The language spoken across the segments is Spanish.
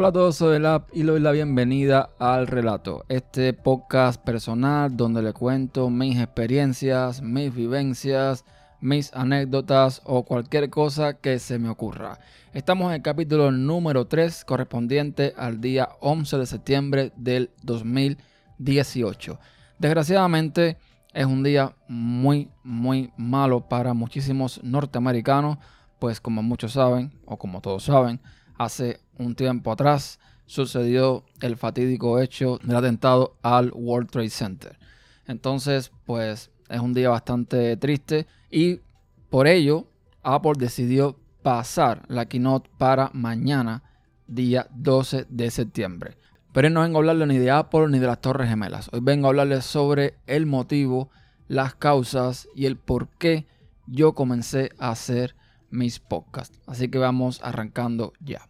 Hola a todos, soy el App y le doy la bienvenida al relato, este podcast personal donde le cuento mis experiencias, mis vivencias, mis anécdotas o cualquier cosa que se me ocurra. Estamos en el capítulo número 3 correspondiente al día 11 de septiembre del 2018. Desgraciadamente es un día muy muy malo para muchísimos norteamericanos, pues como muchos saben o como todos saben, hace un tiempo atrás sucedió el fatídico hecho del atentado al World Trade Center. Entonces, pues es un día bastante triste y por ello Apple decidió pasar la keynote para mañana, día 12 de septiembre. Pero no vengo a hablarle ni de Apple ni de las Torres Gemelas. Hoy vengo a hablarles sobre el motivo, las causas y el por qué yo comencé a hacer mis podcasts. Así que vamos arrancando ya.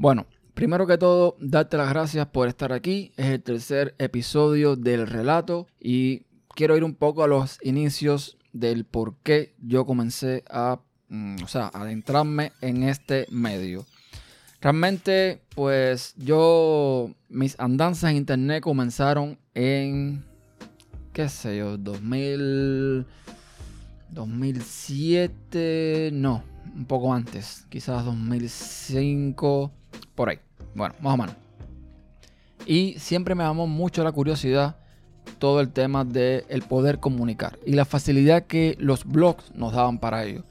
Bueno, primero que todo, darte las gracias por estar aquí. Es el tercer episodio del relato y quiero ir un poco a los inicios del por qué yo comencé a, mm, o sea, adentrarme en este medio. Realmente, pues yo, mis andanzas en internet comenzaron en, qué sé yo, 2000, 2007, no, un poco antes, quizás 2005 por ahí. Bueno, más o menos. Y siempre me llamó mucho la curiosidad todo el tema del el poder comunicar y la facilidad que los blogs nos daban para ello.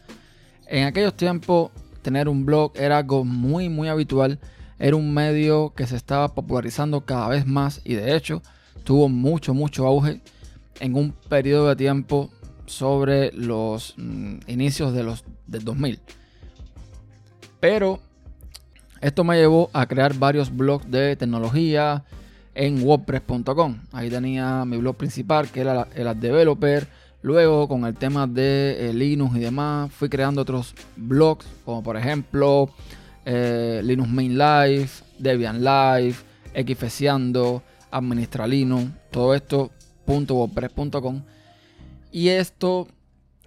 En aquellos tiempos, tener un blog era algo muy, muy habitual. Era un medio que se estaba popularizando cada vez más y de hecho tuvo mucho, mucho auge en un periodo de tiempo sobre los mm, inicios de los, del 2000. Pero esto me llevó a crear varios blogs de tecnología en WordPress.com. Ahí tenía mi blog principal, que era el Developer. Luego, con el tema de eh, Linux y demás, fui creando otros blogs, como por ejemplo eh, Linux Main Live, Debian Live, Xfeciando, Administra Linux, todo esto .wordpress.com. Y esto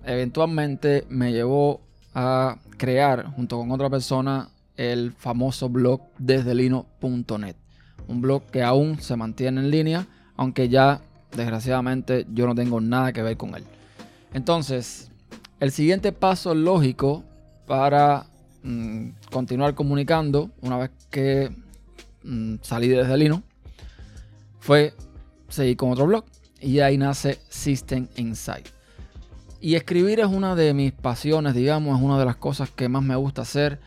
eventualmente me llevó a crear, junto con otra persona, el famoso blog desde lino.net. Un blog que aún se mantiene en línea, aunque ya desgraciadamente yo no tengo nada que ver con él. Entonces, el siguiente paso lógico para mm, continuar comunicando una vez que mm, salí desde Lino fue seguir con otro blog y ahí nace System Insight. Y escribir es una de mis pasiones, digamos, es una de las cosas que más me gusta hacer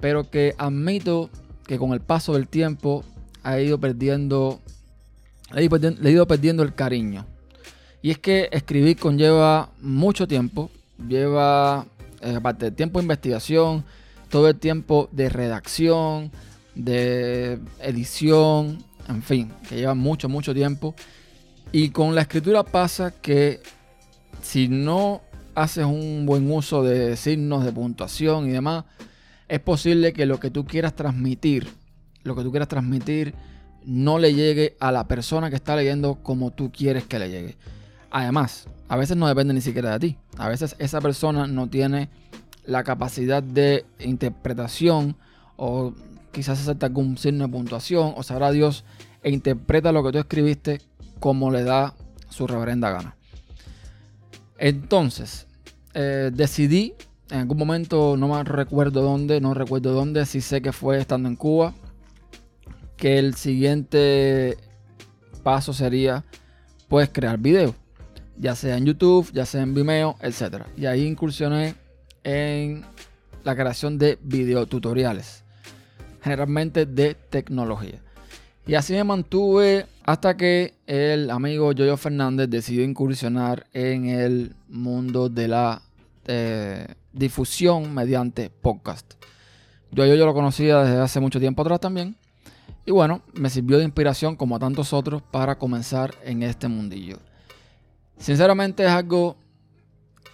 pero que admito que con el paso del tiempo ha ido perdiendo, le he ido perdiendo el cariño. Y es que escribir conlleva mucho tiempo, lleva, eh, aparte tiempo de investigación, todo el tiempo de redacción, de edición, en fin, que lleva mucho, mucho tiempo. Y con la escritura pasa que si no haces un buen uso de signos de puntuación y demás, es posible que lo que tú quieras transmitir, lo que tú quieras transmitir, no le llegue a la persona que está leyendo como tú quieres que le llegue. Además, a veces no depende ni siquiera de ti. A veces esa persona no tiene la capacidad de interpretación o quizás acepta algún signo de puntuación o sabrá Dios e interpreta lo que tú escribiste como le da su reverenda gana. Entonces, eh, decidí en algún momento, no me recuerdo dónde, no recuerdo dónde, sí sé que fue estando en Cuba, que el siguiente paso sería pues crear videos, ya sea en YouTube, ya sea en Vimeo, etc. Y ahí incursioné en la creación de videotutoriales, generalmente de tecnología. Y así me mantuve hasta que el amigo Jojo Fernández decidió incursionar en el mundo de la eh, difusión mediante podcast. Yo, yo lo conocía desde hace mucho tiempo atrás también. Y bueno, me sirvió de inspiración como a tantos otros para comenzar en este mundillo. Sinceramente es algo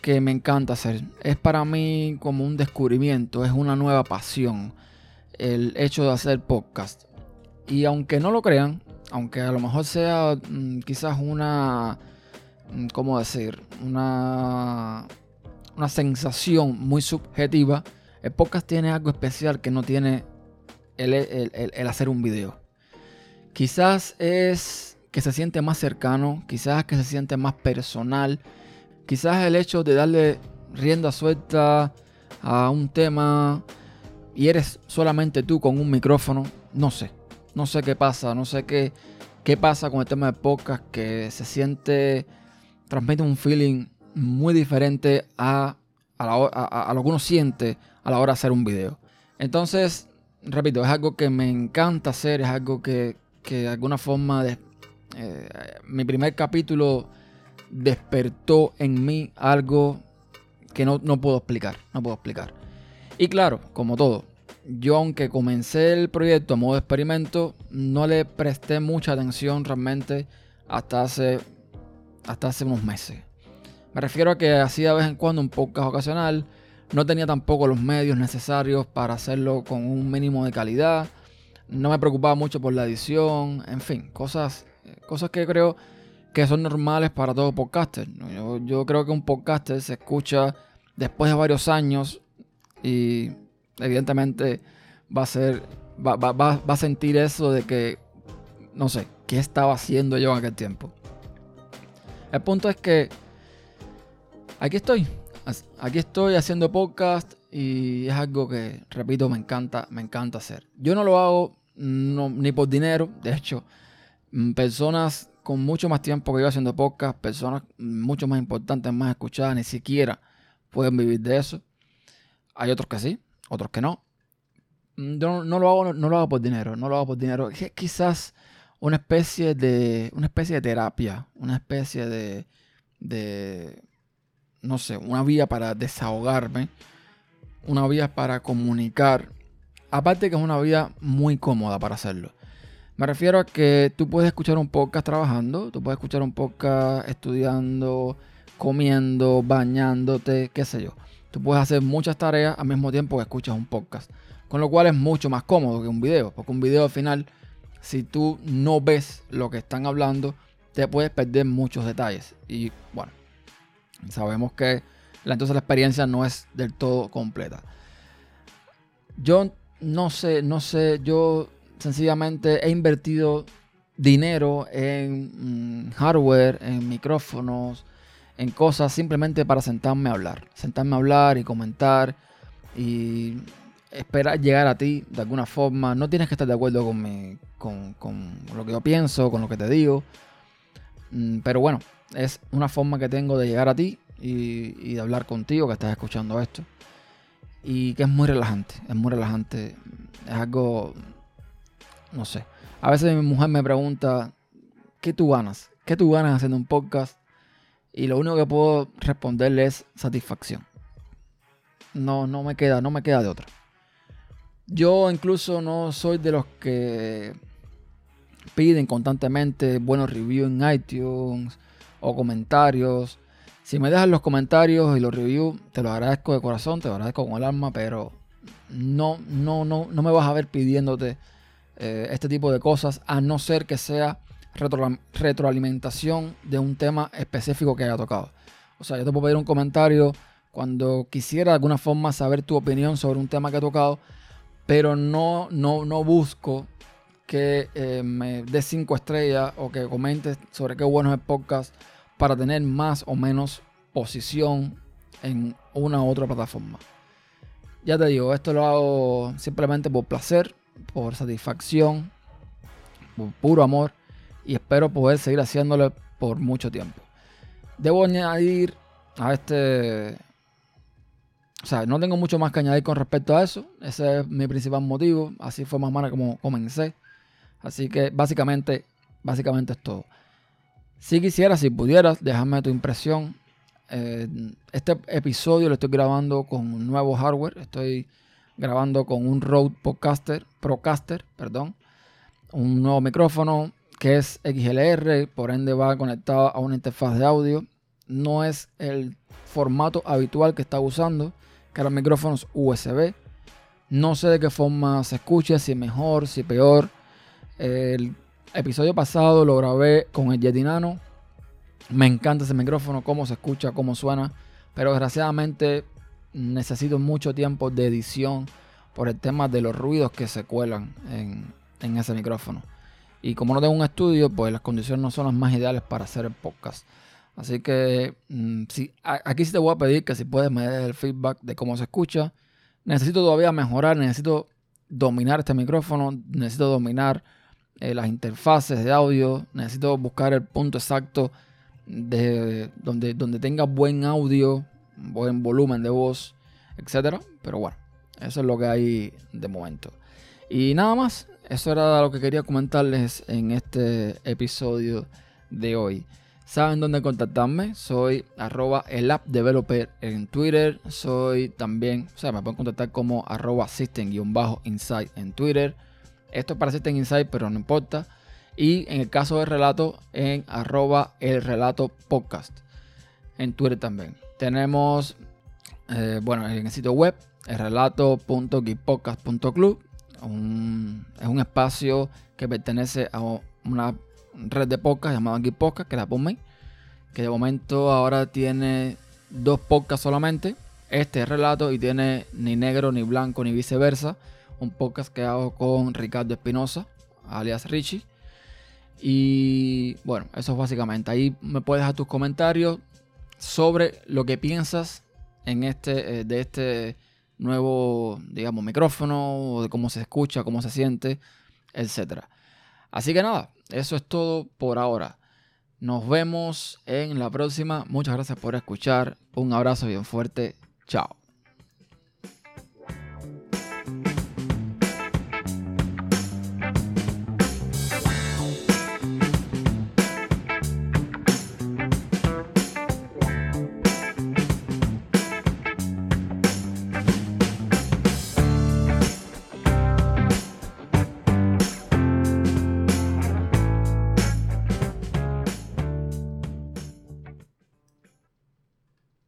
que me encanta hacer. Es para mí como un descubrimiento, es una nueva pasión el hecho de hacer podcast. Y aunque no lo crean, aunque a lo mejor sea mm, quizás una, mm, ¿cómo decir? Una, una sensación muy subjetiva, el podcast tiene algo especial que no tiene el, hacer un video. Quizás es que se siente más cercano, quizás que se siente más personal, quizás el hecho de darle rienda suelta a un tema y eres solamente tú con un micrófono, no sé, no sé qué pasa, no sé qué, qué pasa con el tema de podcast que se siente, transmite un feeling muy diferente a, a, lo que uno siente a la hora de hacer un video. Entonces, repito, es algo que me encanta hacer, es algo que, de alguna forma de, eh, mi primer capítulo despertó en mí algo que no, no puedo explicar, no puedo explicar. Y claro, como todo, yo aunque comencé el proyecto a modo de experimento, no le presté mucha atención realmente hasta hace, hasta hace unos meses. Me refiero a que hacía de vez en cuando un podcast ocasional, no tenía tampoco los medios necesarios para hacerlo con un mínimo de calidad, no me preocupaba mucho por la edición, en fin, cosas, cosas que creo que son normales para todo podcaster. Yo, creo que un podcaster se escucha después de varios años y evidentemente va a ser, va, va, a sentir eso de que, no sé, ¿qué estaba haciendo yo en aquel tiempo? El punto es que aquí estoy, aquí estoy haciendo podcast y es algo que, repito, me encanta, me encanta hacer. Yo no lo hago ni por dinero, de hecho, mm, personas con mucho más tiempo que yo haciendo podcast, personas mucho más importantes, más escuchadas, ni siquiera pueden vivir de eso. Hay otros que sí, otros que no. Mm, yo no, lo hago, no, lo hago por dinero, no lo hago por dinero. Es quizás una especie de, una especie de terapia, una especie de, de, no sé, una vía para desahogarme, una vía para comunicar. Aparte que es una vía muy cómoda para hacerlo. Me refiero a que tú puedes escuchar un podcast trabajando, tú puedes escuchar un podcast estudiando, comiendo, bañándote, qué sé yo. Tú puedes hacer muchas tareas al mismo tiempo que escuchas un podcast. Con lo cual es mucho más cómodo que un video. Porque un video al final, si tú no ves lo que están hablando, te puedes perder muchos detalles. Y bueno, sabemos que entonces la experiencia no es del todo completa. Yo no sé, no sé, yo sencillamente he invertido dinero en mm, hardware, en micrófonos, en cosas simplemente para sentarme a hablar. Sentarme a hablar y comentar y esperar llegar a ti de alguna forma. No tienes que estar de acuerdo con, lo que yo pienso, con lo que te digo. Mm, pero bueno, es una forma que tengo de llegar a ti y, de hablar contigo que estás escuchando esto. Y que es muy relajante, es muy relajante. Es algo, no sé. A veces mi mujer me pregunta, ¿qué tú ganas? ¿Qué tú ganas haciendo un podcast? Y lo único que puedo responderle es satisfacción. No, no me queda, no me queda de otra. Yo incluso no soy de los que piden constantemente buenos reviews en iTunes o comentarios. Si me dejas los comentarios y los reviews, te lo agradezco de corazón, te lo agradezco con el alma, pero no, no, no, no me vas a ver pidiéndote eh, este tipo de cosas, a no ser que sea retroalimentación de un tema específico que haya tocado. O sea, yo te puedo pedir un comentario cuando quisiera de alguna forma saber tu opinión sobre un tema que he tocado, pero no, no, no busco que eh, me des cinco estrellas o que comentes sobre qué bueno es el podcast para tener más o menos posición en una u otra plataforma. Ya te digo, esto lo hago simplemente por placer, por satisfacción, por puro amor y espero poder seguir haciéndolo por mucho tiempo. Debo añadir a este... O sea, no tengo mucho más que añadir con respecto a eso. Ese es mi principal motivo. Así fue más o menos como comencé. Así que básicamente, básicamente es todo. Si quisieras, si pudieras, dejarme tu impresión. Eh, este episodio lo estoy grabando con un nuevo hardware. Estoy grabando con un Rode Podcaster, Procaster, perdón. Un nuevo micrófono, que es XLR, por ende va conectado a una interfaz de audio. No es el formato habitual que está usando, que eran micrófonos USB. No sé de qué forma se escucha, si mejor, si peor. Episodio pasado lo grabé con el Yeti Nano. Me encanta ese micrófono, cómo se escucha, cómo suena. Pero desgraciadamente necesito mucho tiempo de edición por el tema de los ruidos que se cuelan en, en ese micrófono. Y como no tengo un estudio, pues las condiciones no son las más ideales para hacer el podcast. Así que mm, aquí sí te voy a pedir que si puedes me des el feedback de cómo se escucha. Necesito todavía mejorar, necesito dominar este micrófono, necesito dominar eh, las interfaces de audio, necesito buscar el punto exacto de donde, donde tenga buen audio, buen volumen de voz, etc. Pero bueno, eso es lo que hay de momento. Y nada más, eso era lo que quería comentarles en este episodio de hoy. Saben dónde contactarme. Soy arroba el app developer en Twitter. Soy también, o sea, me pueden contactar como arroba system-insight en Twitter. Esto es para System Insight, pero no importa. Y en el caso del relato, en arroba el relato podcast. En Twitter también. Tenemos, eh, bueno, en el sitio web, el relato.gipodcast.club. es un espacio que pertenece a una red de podcast llamada Geek Podcast, que la ponme, que de momento ahora tiene dos podcasts solamente. Este es relato y tiene ni negro, ni blanco, ni viceversa. Un podcast que hago con Ricardo Espinosa, alias Richie. Y bueno, eso es básicamente. Ahí me puedes dejar tus comentarios sobre lo que piensas en este, eh, de este nuevo, digamos, micrófono, de cómo se escucha, cómo se siente, etc. Así que nada, eso es todo por ahora. Nos vemos en la próxima. Muchas gracias por escuchar. Un abrazo bien fuerte. Chao.